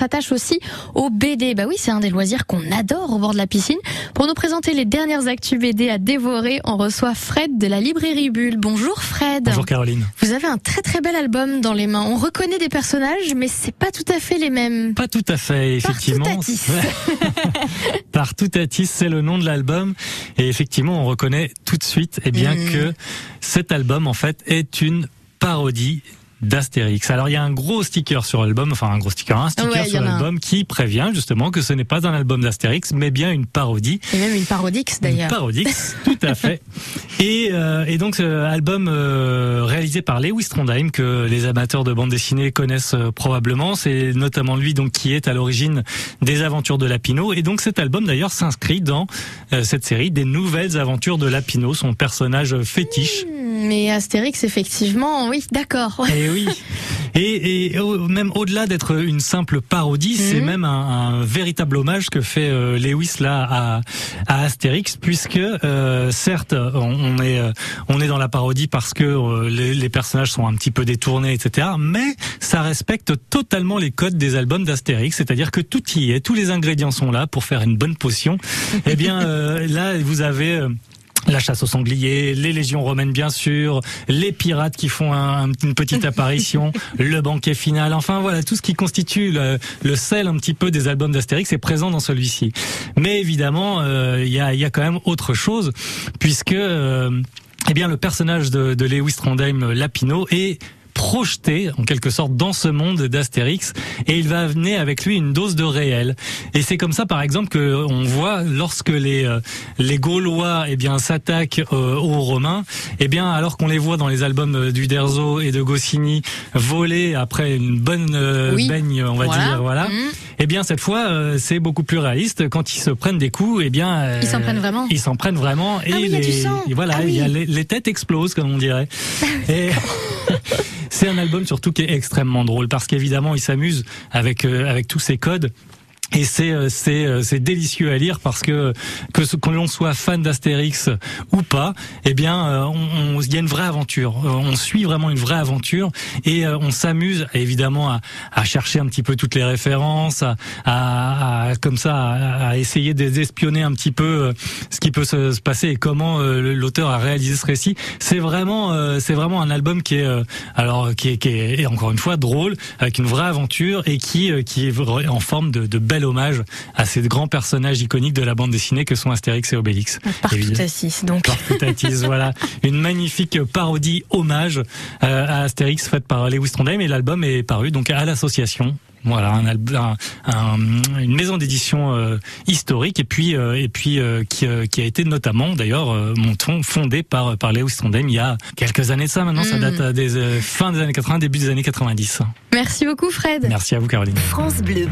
s'attache aussi au BD. Bah oui, c'est un des loisirs qu'on adore au bord de la piscine. Pour nous présenter les dernières actus BD à dévorer, on reçoit Fred de la librairie Bulle. Bonjour Fred. Bonjour Caroline. Vous avez un très très bel album dans les mains. On reconnaît des personnages, mais c'est pas tout à fait les mêmes. Pas tout à fait, effectivement. Par tout c'est le nom de l'album. Et effectivement, on reconnaît tout de suite, eh bien, mmh. que cet album, en fait, est une parodie d'Astérix. Alors il y a un gros sticker sur l'album, enfin un gros sticker, un sticker sur l'album qui prévient justement que ce n'est pas un album d'Astérix, mais bien une parodie. Et même une parodix d'ailleurs. Une parodix, tout à fait. Et, euh, et donc ce album euh, réalisé par Lewis Trondheim que les amateurs de bande dessinée connaissent euh, probablement, c'est notamment lui donc qui est à l'origine des aventures de Lapino. Et donc cet album d'ailleurs s'inscrit dans cette série des nouvelles aventures de Lapino, son personnage fétiche. Hmm, mais Astérix effectivement, oui, d'accord. Et oui. Et, et même au-delà d'être une simple parodie, c'est mhm. même un, un, véritable hommage que fait euh, Lewis là à, à Astérix, puisque euh, certes on, est euh, on est dans la parodie parce que euh, les, les, personnages sont un petit peu détournés, etc. Mais ça respecte totalement les codes des albums d'Astérix, c'est-à-dire que tout y est, tous les ingrédients sont là pour faire une bonne potion. Eh bien là vous avez la chasse aux sangliers, les légions romaines bien sûr, les pirates qui font une petite apparition, le banquet final, enfin voilà, tout ce qui constitue le, sel un petit peu des albums d'Astérix est présent dans celui-ci. Mais évidemment, euh, il y, a, y, a, quand même autre chose, puisque euh, eh bien le personnage de, de Lewis Trondheim Lapino est projeté en quelque sorte dans ce monde d'Astérix et il va amener avec lui une dose de réel. Et c'est comme ça par exemple que on voit lorsque les euh, les Gaulois eh bien s'attaquent euh, aux Romains, eh bien alors qu'on les voit dans les albums d'Uderzo et de Goscinny voler après une bonne euh, baigne, on va dire voilà. Mmh. Eh bien cette fois c'est beaucoup plus réaliste quand ils se prennent des coups, eh bien ils s'en prennent vraiment. Ils s'en prennent vraiment ah et, et voilà, ah y a les, les, têtes explosent comme on dirait. et C'est un album surtout qui est extrêmement drôle parce qu'évidemment il s'amuse avec euh, avec tous ces codes et c'est euh, c'est euh, c'est délicieux à lire parce que que ce qu'on l'on soit fan d'Astérix ou pas, eh bien euh, on il y a une vraie aventure. On suit vraiment une vraie aventure et on s'amuse évidemment à, à, chercher un petit peu toutes les références, à, à, comme ça à, essayer d'espionner un petit peu ce qui peut se, se passer et comment l'auteur a réalisé ce récit. C'est vraiment c'est vraiment un album qui est alors qui est, qui est encore une fois drôle avec une vraie aventure et qui qui est en forme de, de belle hommage à ces grands personnages iconiques de la bande dessinée que sont Astérix et Obélix. Partout donc. voilà. Une magnifique parodie hommage euh, à Astérix faite par Lewis Trondheim et l'album est paru donc à l'association voilà, un, un, une maison d'édition euh, historique et puis euh, et puis qui, qui, a été notamment d'ailleurs mon fondé par par Lewis Trondheim il y a quelques années de ça maintenant ça mm. date des fins des années 80 début des années 90. Merci beaucoup Fred. Merci à vous Caroline. France Bleu.